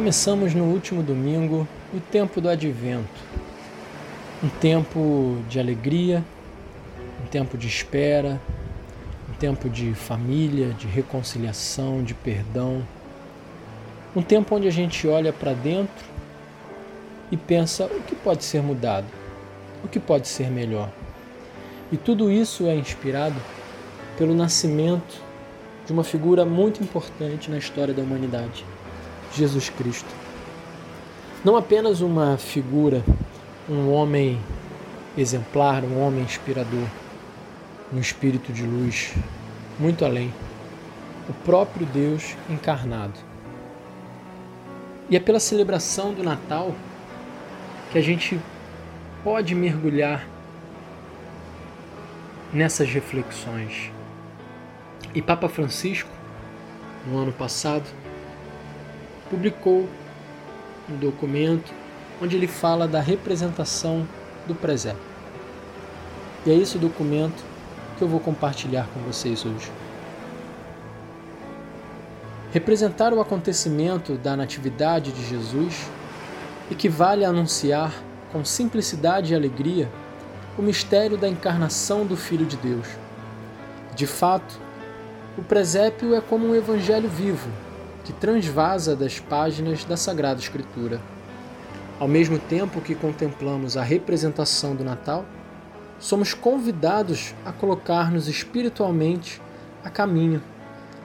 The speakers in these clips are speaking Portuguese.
Começamos no último domingo o tempo do advento. Um tempo de alegria, um tempo de espera, um tempo de família, de reconciliação, de perdão. Um tempo onde a gente olha para dentro e pensa o que pode ser mudado, o que pode ser melhor. E tudo isso é inspirado pelo nascimento de uma figura muito importante na história da humanidade Jesus Cristo. Não apenas uma figura, um homem exemplar, um homem inspirador, um espírito de luz, muito além. O próprio Deus encarnado. E é pela celebração do Natal que a gente pode mergulhar nessas reflexões. E Papa Francisco, no ano passado, publicou um documento onde ele fala da representação do presépio. E é esse documento que eu vou compartilhar com vocês hoje. Representar o acontecimento da Natividade de Jesus equivale a anunciar com simplicidade e alegria o mistério da encarnação do Filho de Deus. De fato, o presépio é como um evangelho vivo que transvasa das páginas da Sagrada Escritura. Ao mesmo tempo que contemplamos a representação do Natal, somos convidados a colocar-nos espiritualmente a caminho,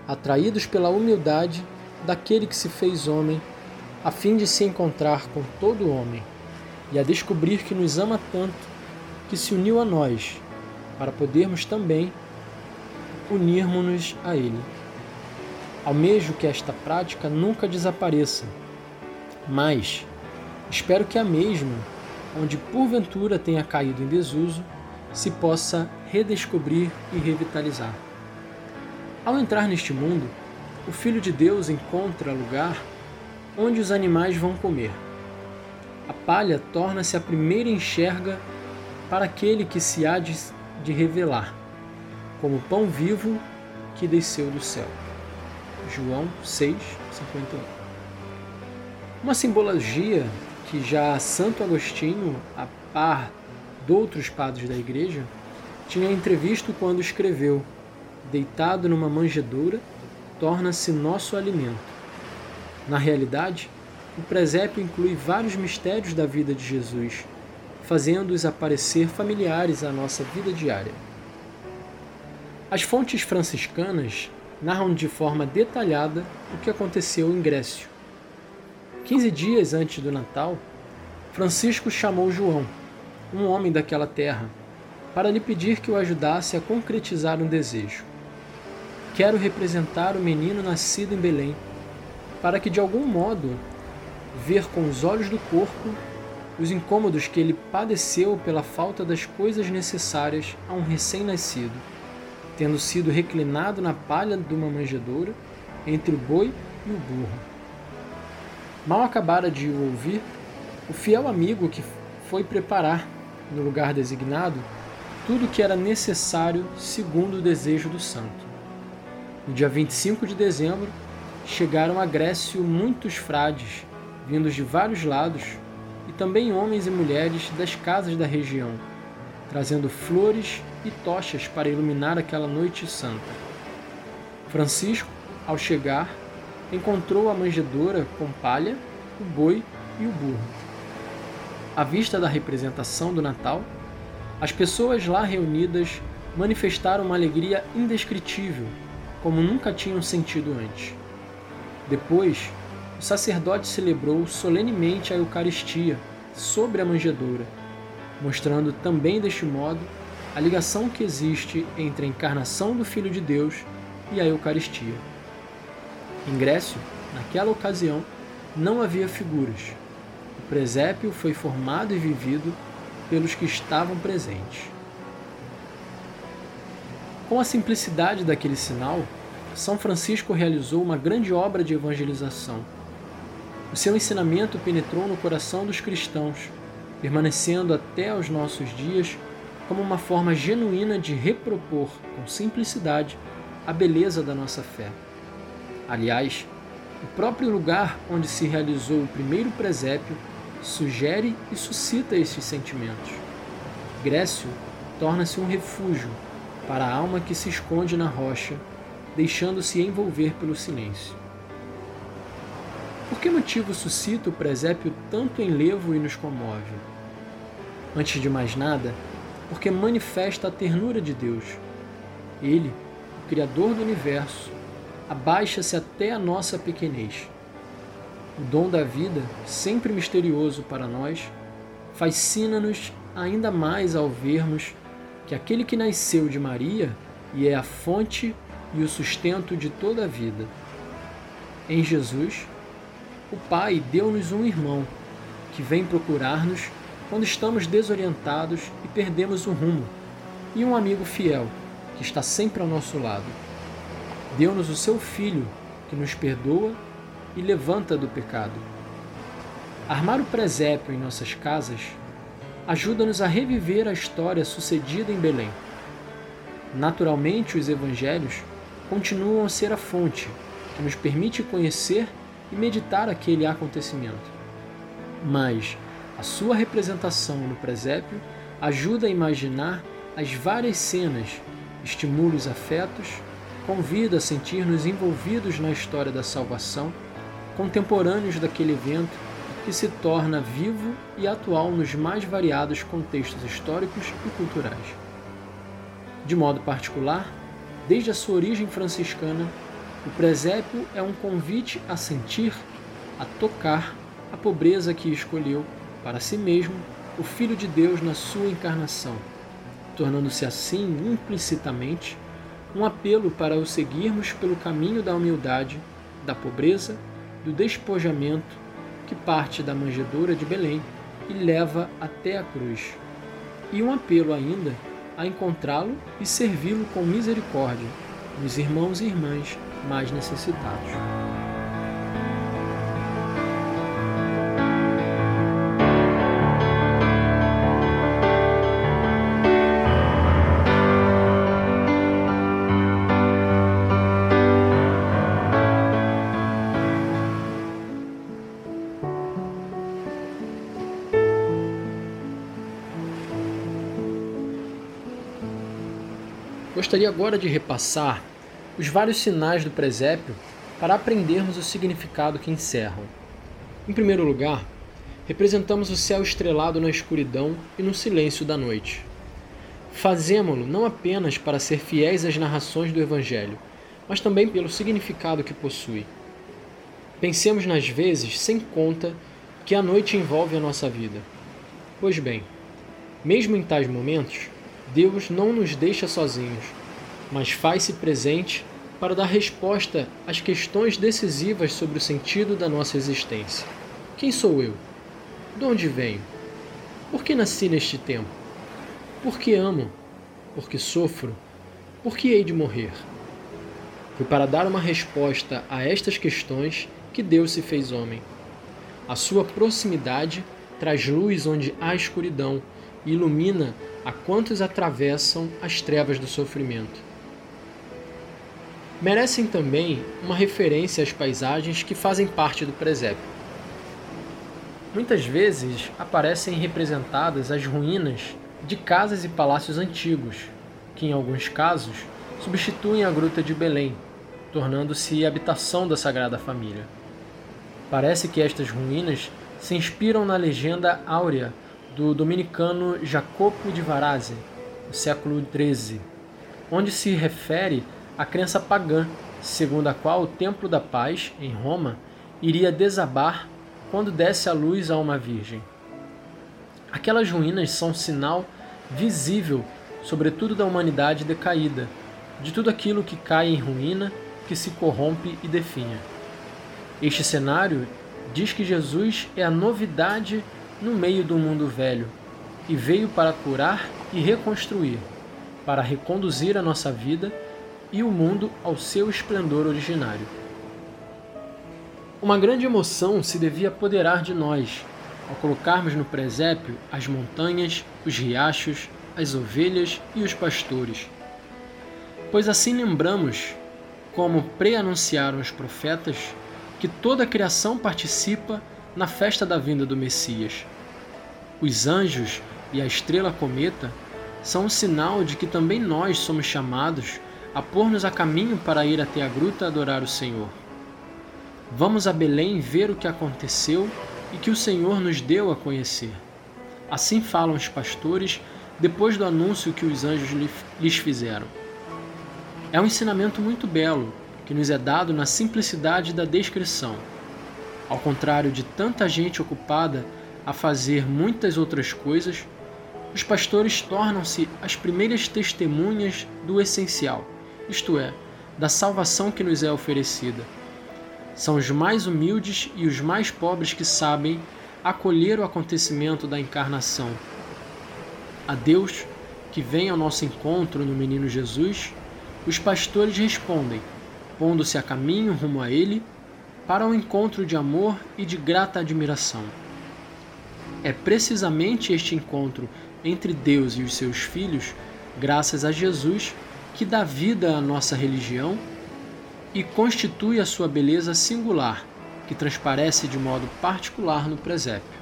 atraídos pela humildade daquele que se fez homem, a fim de se encontrar com todo homem e a descobrir que nos ama tanto que se uniu a nós, para podermos também unirmos-nos a Ele. Almejo que esta prática nunca desapareça, mas espero que a mesma, onde porventura tenha caído em desuso, se possa redescobrir e revitalizar. Ao entrar neste mundo, o Filho de Deus encontra lugar onde os animais vão comer. A palha torna-se a primeira enxerga para aquele que se há de, de revelar, como pão vivo que desceu do céu. João 6, 51. Uma simbologia que já Santo Agostinho, a par de outros padres da igreja, tinha entrevisto quando escreveu: Deitado numa manjedoura, torna-se nosso alimento. Na realidade, o presépio inclui vários mistérios da vida de Jesus, fazendo-os aparecer familiares à nossa vida diária. As fontes franciscanas narram de forma detalhada o que aconteceu em Grécio. Quinze dias antes do Natal, Francisco chamou João, um homem daquela terra, para lhe pedir que o ajudasse a concretizar um desejo. Quero representar o menino nascido em Belém, para que de algum modo ver com os olhos do corpo os incômodos que ele padeceu pela falta das coisas necessárias a um recém-nascido tendo sido reclinado na palha de uma manjedoura entre o boi e o burro. Mal acabara de o ouvir, o fiel amigo que foi preparar, no lugar designado, tudo o que era necessário segundo o desejo do santo. No dia 25 de dezembro, chegaram a Grécio muitos frades, vindos de vários lados, e também homens e mulheres das casas da região, trazendo flores e tochas para iluminar aquela noite santa. Francisco, ao chegar, encontrou a manjedoura com palha, o boi e o burro. À vista da representação do Natal, as pessoas lá reunidas manifestaram uma alegria indescritível, como nunca tinham sentido antes. Depois, o sacerdote celebrou solenemente a Eucaristia sobre a manjedoura mostrando também deste modo a ligação que existe entre a encarnação do Filho de Deus e a Eucaristia. Em Grécio, naquela ocasião, não havia figuras. O presépio foi formado e vivido pelos que estavam presentes. Com a simplicidade daquele sinal, São Francisco realizou uma grande obra de evangelização. O seu ensinamento penetrou no coração dos cristãos permanecendo até aos nossos dias como uma forma genuína de repropor com simplicidade a beleza da nossa fé. Aliás, O próprio lugar onde se realizou o primeiro presépio sugere e suscita estes sentimentos. Grécio torna-se um refúgio para a alma que se esconde na rocha, deixando-se envolver pelo silêncio. Por que motivo suscita o presépio tanto enlevo e nos comove? Antes de mais nada, porque manifesta a ternura de Deus. Ele, o Criador do universo, abaixa-se até a nossa pequenez. O dom da vida, sempre misterioso para nós, fascina-nos ainda mais ao vermos que aquele que nasceu de Maria e é a fonte e o sustento de toda a vida. Em Jesus, o Pai deu-nos um irmão que vem procurar-nos quando estamos desorientados e perdemos o rumo, e um amigo fiel que está sempre ao nosso lado. Deu-nos o seu Filho que nos perdoa e levanta do pecado. Armar o presépio em nossas casas ajuda-nos a reviver a história sucedida em Belém. Naturalmente, os evangelhos continuam a ser a fonte que nos permite conhecer e meditar aquele acontecimento. Mas a sua representação no presépio ajuda a imaginar as várias cenas, estimula os afetos, convida a sentir-nos envolvidos na história da salvação, contemporâneos daquele evento que se torna vivo e atual nos mais variados contextos históricos e culturais. De modo particular, desde a sua origem franciscana, o presépio é um convite a sentir, a tocar a pobreza que escolheu para si mesmo o Filho de Deus na sua encarnação, tornando-se assim implicitamente um apelo para o seguirmos pelo caminho da humildade, da pobreza, do despojamento que parte da manjedoura de Belém e leva até a cruz. E um apelo ainda a encontrá-lo e servi-lo com misericórdia nos irmãos e irmãs mais necessitados. Gostaria agora de repassar os vários sinais do presépio para aprendermos o significado que encerram. Em primeiro lugar, representamos o céu estrelado na escuridão e no silêncio da noite. Fazemo-lo não apenas para ser fiéis às narrações do Evangelho, mas também pelo significado que possui. Pensemos nas vezes sem conta que a noite envolve a nossa vida. Pois bem, mesmo em tais momentos, Deus não nos deixa sozinhos, mas faz-se presente para dar resposta às questões decisivas sobre o sentido da nossa existência. Quem sou eu? De onde venho? Por que nasci neste tempo? Por que amo? Por que sofro? Por que hei de morrer? Foi para dar uma resposta a estas questões que Deus se fez homem. A sua proximidade traz luz onde há escuridão e ilumina a quantos atravessam as trevas do sofrimento. Merecem também uma referência às paisagens que fazem parte do presépio. Muitas vezes aparecem representadas as ruínas de casas e palácios antigos, que em alguns casos substituem a Gruta de Belém, tornando-se habitação da Sagrada Família. Parece que estas ruínas se inspiram na legenda áurea do dominicano Jacopo de Varazze, no século XIII, onde se refere à crença pagã, segundo a qual o Templo da Paz, em Roma, iria desabar quando desse a luz a uma virgem. Aquelas ruínas são sinal visível, sobretudo da humanidade decaída, de tudo aquilo que cai em ruína, que se corrompe e definha. Este cenário diz que Jesus é a novidade no meio do mundo velho e veio para curar e reconstruir, para reconduzir a nossa vida e o mundo ao seu esplendor originário. Uma grande emoção se devia apoderar de nós ao colocarmos no presépio as montanhas, os riachos, as ovelhas e os pastores. Pois assim lembramos, como preanunciaram os profetas, que toda a criação participa na festa da vinda do Messias. Os anjos e a estrela cometa são um sinal de que também nós somos chamados a pôr-nos a caminho para ir até a gruta adorar o Senhor. Vamos a Belém ver o que aconteceu e que o Senhor nos deu a conhecer. Assim falam os pastores depois do anúncio que os anjos lhes fizeram. É um ensinamento muito belo que nos é dado na simplicidade da descrição. Ao contrário de tanta gente ocupada a fazer muitas outras coisas, os pastores tornam-se as primeiras testemunhas do essencial, isto é, da salvação que nos é oferecida. São os mais humildes e os mais pobres que sabem acolher o acontecimento da encarnação. A Deus, que vem ao nosso encontro no menino Jesus, os pastores respondem, pondo-se a caminho rumo a ele, para um encontro de amor e de grata admiração. É precisamente este encontro entre Deus e os seus filhos, graças a Jesus, que dá vida à nossa religião e constitui a sua beleza singular, que transparece de modo particular no presépio.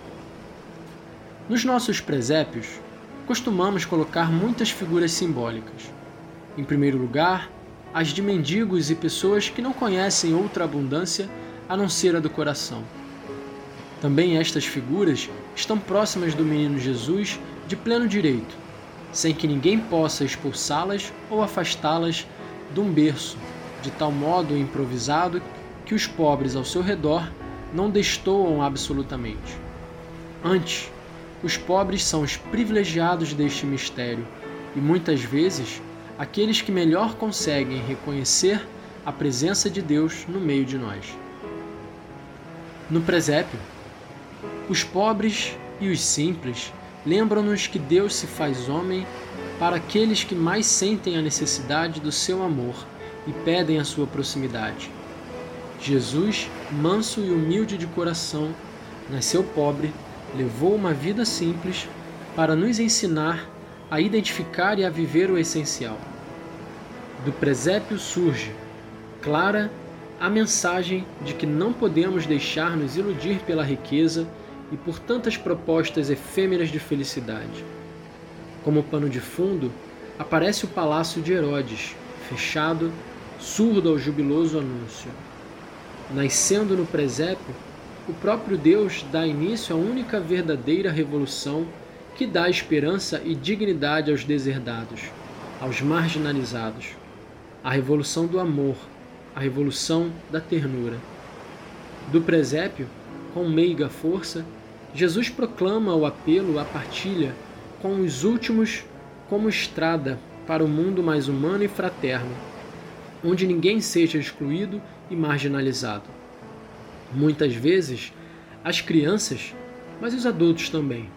Nos nossos presépios, costumamos colocar muitas figuras simbólicas. Em primeiro lugar, as de mendigos e pessoas que não conhecem outra abundância a não ser a do coração. Também estas figuras estão próximas do menino Jesus de pleno direito, sem que ninguém possa expulsá-las ou afastá-las de um berço, de tal modo improvisado que os pobres ao seu redor não destoam absolutamente. Antes, os pobres são os privilegiados deste mistério e muitas vezes aqueles que melhor conseguem reconhecer a presença de Deus no meio de nós. No presépio, os pobres e os simples lembram-nos que Deus se faz homem para aqueles que mais sentem a necessidade do seu amor e pedem a sua proximidade. Jesus, manso e humilde de coração, nasceu pobre, levou uma vida simples para nos ensinar a identificar e a viver o essencial. Do presépio surge, clara, a mensagem de que não podemos deixar nos iludir pela riqueza e por tantas propostas efêmeras de felicidade. Como pano de fundo, aparece o palácio de Herodes, fechado, surdo ao jubiloso anúncio. Nascendo no presépio, o próprio Deus dá início à única verdadeira revolução que dá esperança e dignidade aos deserdados, aos marginalizados. A revolução do amor, a revolução da ternura. Do presépio, com meiga força, Jesus proclama o apelo à partilha com os últimos como estrada para o mundo mais humano e fraterno, onde ninguém seja excluído e marginalizado. Muitas vezes, as crianças, mas os adultos também,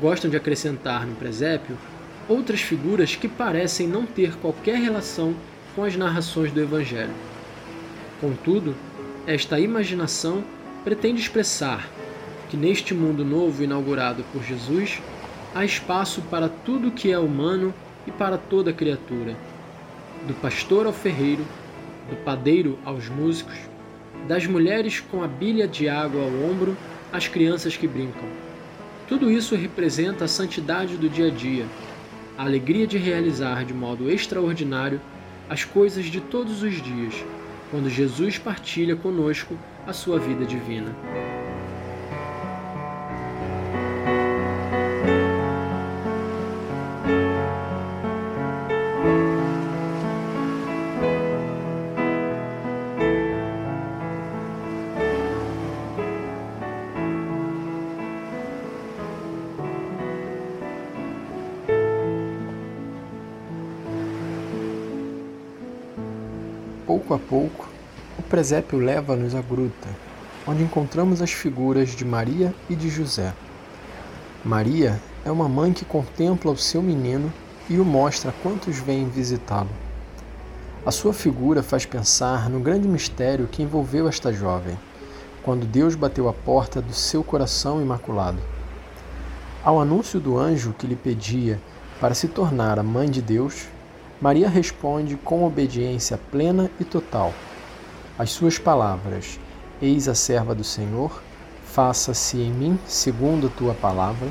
gostam de acrescentar no presépio outras figuras que parecem não ter qualquer relação com as narrações do Evangelho. Contudo, esta imaginação pretende expressar que neste mundo novo inaugurado por Jesus há espaço para tudo que é humano e para toda criatura, do pastor ao ferreiro, do padeiro aos músicos, das mulheres com a bilha de água ao ombro às crianças que brincam. Tudo isso representa a santidade do dia a dia, a alegria de realizar de modo extraordinário as coisas de todos os dias, quando Jesus partilha conosco a sua vida divina. Pouco a pouco, o presépio leva-nos à gruta, onde encontramos as figuras de Maria e de José. Maria é uma mãe que contempla o seu menino e o mostra a quantos vêm visitá-lo. A sua figura faz pensar no grande mistério que envolveu esta jovem, quando Deus bateu a porta do seu coração imaculado. Ao anúncio do anjo que lhe pedia para se tornar a mãe de Deus, Maria responde com obediência plena e total. As suas palavras: Eis a serva do Senhor, faça-se em mim segundo a tua palavra,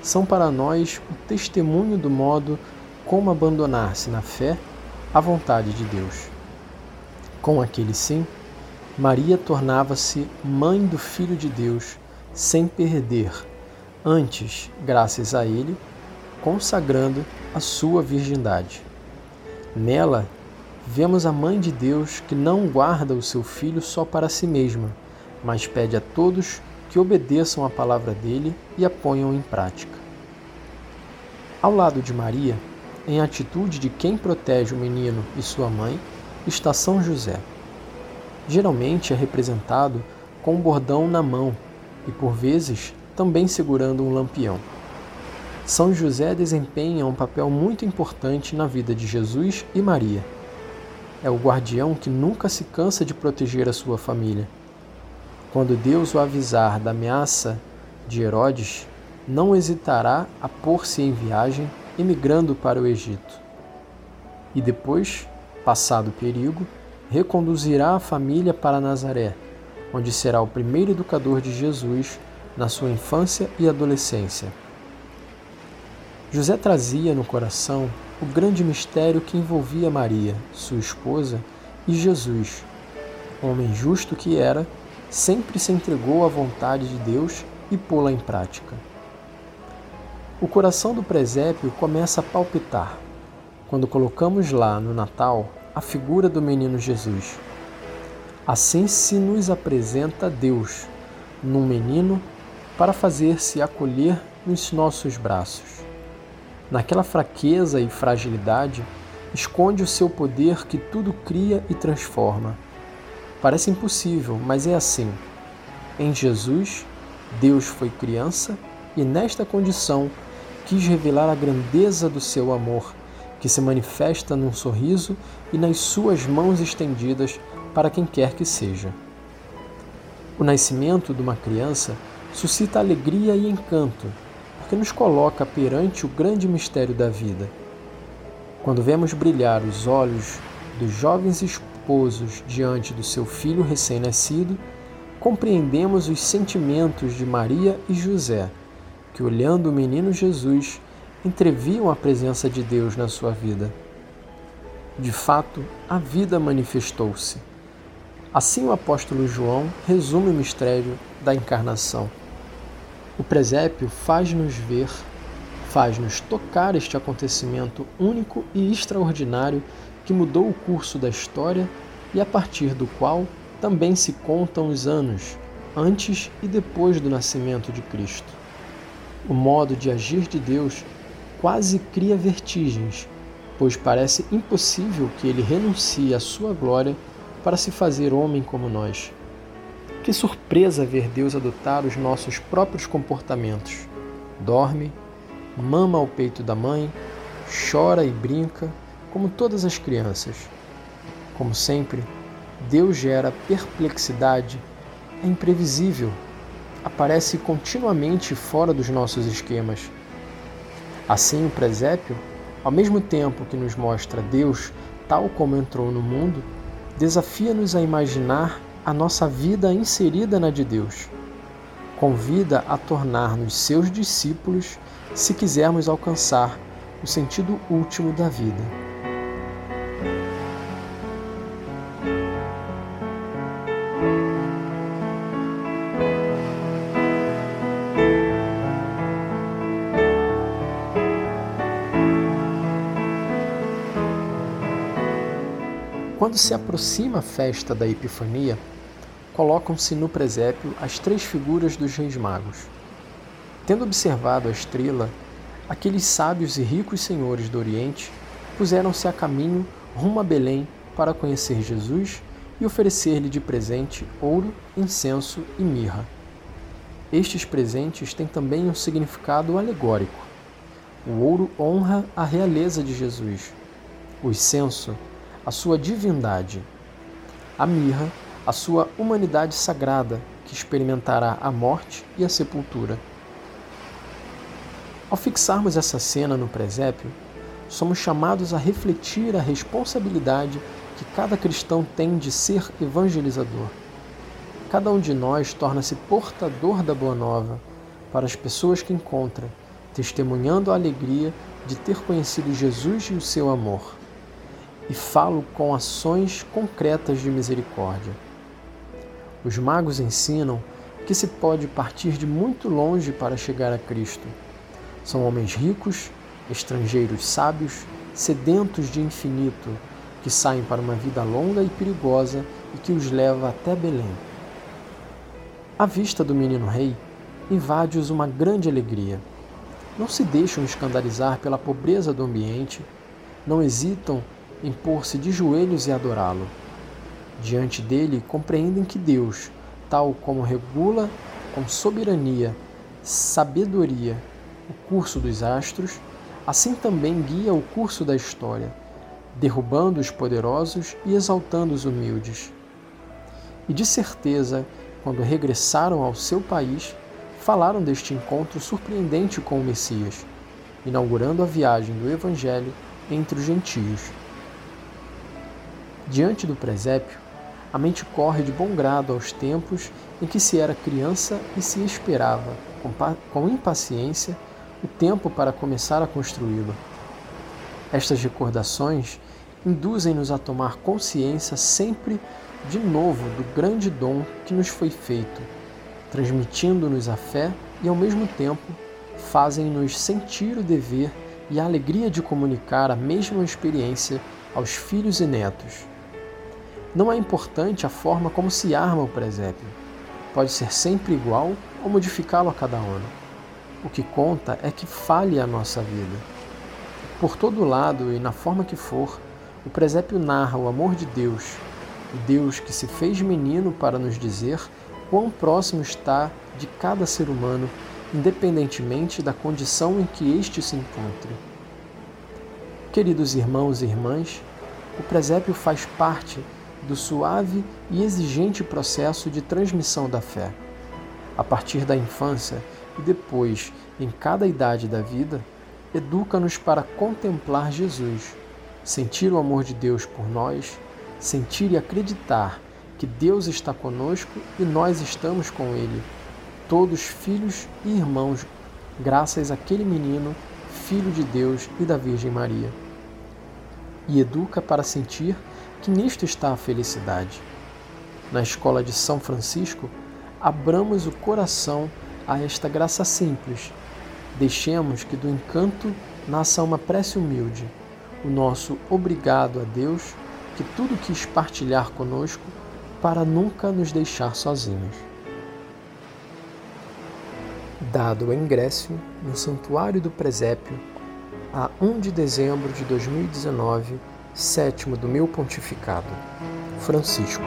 são para nós o testemunho do modo como abandonar-se na fé à vontade de Deus. Com aquele sim, Maria tornava-se mãe do Filho de Deus, sem perder, antes, graças a ele, consagrando a sua virgindade. Nela, vemos a Mãe de Deus que não guarda o seu filho só para si mesma, mas pede a todos que obedeçam a palavra dele e a ponham em prática. Ao lado de Maria, em atitude de quem protege o menino e sua mãe, está São José. Geralmente é representado com um bordão na mão e, por vezes, também segurando um lampião. São José desempenha um papel muito importante na vida de Jesus e Maria. É o guardião que nunca se cansa de proteger a sua família. Quando Deus o avisar da ameaça de Herodes, não hesitará a pôr-se em viagem, emigrando para o Egito. E depois, passado o perigo, reconduzirá a família para Nazaré, onde será o primeiro educador de Jesus na sua infância e adolescência. José trazia no coração o grande mistério que envolvia Maria, sua esposa, e Jesus. Homem justo que era, sempre se entregou à vontade de Deus e pô-la em prática. O coração do presépio começa a palpitar quando colocamos lá no Natal a figura do menino Jesus. Assim se nos apresenta Deus num menino para fazer-se acolher nos nossos braços. Naquela fraqueza e fragilidade, esconde o seu poder que tudo cria e transforma. Parece impossível, mas é assim. Em Jesus, Deus foi criança e, nesta condição, quis revelar a grandeza do seu amor, que se manifesta num sorriso e nas suas mãos estendidas para quem quer que seja. O nascimento de uma criança suscita alegria e encanto que nos coloca perante o grande mistério da vida. Quando vemos brilhar os olhos dos jovens esposos diante do seu filho recém-nascido, compreendemos os sentimentos de Maria e José, que, olhando o menino Jesus, entreviam a presença de Deus na sua vida. De fato, a vida manifestou-se. Assim, o apóstolo João resume o mistério da encarnação. O presépio faz-nos ver, faz-nos tocar este acontecimento único e extraordinário que mudou o curso da história e a partir do qual também se contam os anos antes e depois do nascimento de Cristo. O modo de agir de Deus quase cria vertigens, pois parece impossível que ele renuncie à sua glória para se fazer homem como nós. Que surpresa ver Deus adotar os nossos próprios comportamentos. Dorme, mama ao peito da mãe, chora e brinca, como todas as crianças. Como sempre, Deus gera perplexidade, é imprevisível, aparece continuamente fora dos nossos esquemas. Assim, o presépio, ao mesmo tempo que nos mostra Deus tal como entrou no mundo, desafia-nos a imaginar a nossa vida inserida na de Deus. Convida a tornar-nos seus discípulos se quisermos alcançar o sentido último da vida. Quando se aproxima a festa da Epifania, colocam-se no presépio as três figuras dos reis magos. Tendo observado a estrela, aqueles sábios e ricos senhores do Oriente puseram-se a caminho rumo a Belém para conhecer Jesus e oferecer-lhe de presente ouro, incenso e mirra. Estes presentes têm também um significado alegórico. O ouro honra a realeza de Jesus, o incenso, a sua divindade, a mirra, a sua humanidade sagrada, que experimentará a morte e a sepultura. Ao fixarmos essa cena no presépio, somos chamados a refletir a responsabilidade que cada cristão tem de ser evangelizador. cada um de nós torna-se portador da boa nova para as pessoas que encontra, testemunhando a alegria de ter conhecido Jesus e o seu amor. E falo com ações concretas de misericórdia. Os magos ensinam que se pode partir de muito longe para chegar a Cristo. São homens ricos, estrangeiros sábios, sedentos de infinito, que saem para uma vida longa e perigosa e que os leva até Belém. A vista do menino rei invade-os uma grande alegria. Não se deixam escandalizar pela pobreza do ambiente, não hesitam em pôr-se de joelhos e adorá-lo. Diante dele, compreendem que Deus, tal como regula com soberania, sabedoria o curso dos astros, assim também guia o curso da história, derrubando os poderosos e exaltando os humildes. E de certeza, quando regressaram ao seu país, falaram deste encontro surpreendente com o Messias, inaugurando a viagem do Evangelho entre os gentios. Diante do presépio, a mente corre de bom grado aos tempos em que se era criança e se esperava, com, impaciência, o tempo para começar a construí-lo. Estas recordações induzem-nos a tomar consciência sempre de novo do grande dom que nos foi feito, transmitindo-nos a fé e, ao mesmo tempo, fazem-nos sentir o dever e a alegria de comunicar a mesma experiência aos filhos e netos. Não é importante a forma como se arma o presépio. Pode ser sempre igual ou modificá-lo a cada ano. O que conta é que fale a nossa vida. Por todo lado e na forma que for, o presépio narra o amor de Deus, o Deus que se fez menino para nos dizer quão próximo está de cada ser humano, independentemente da condição em que este se encontre. Queridos irmãos e irmãs, o presépio faz parte do suave e exigente processo de transmissão da fé. A partir da infância, e depois, em cada idade da vida, educa-nos para contemplar Jesus, sentir o amor de Deus por nós, sentir e acreditar que Deus está conosco e nós estamos com Ele, todos filhos e irmãos, graças àquele menino, filho de Deus e da Virgem Maria. E educa para sentir que nisto está a felicidade. Na escola de São Francisco, abramos o coração a esta graça simples. Deixemos que do encanto nasça uma prece humilde, o nosso obrigado a Deus, que tudo quis partilhar conosco para nunca nos deixar sozinhos. Dado o ingresso no Santuário do Presépio, a 1 de dezembro de 2019, sétimo do meu pontificado, Francisco.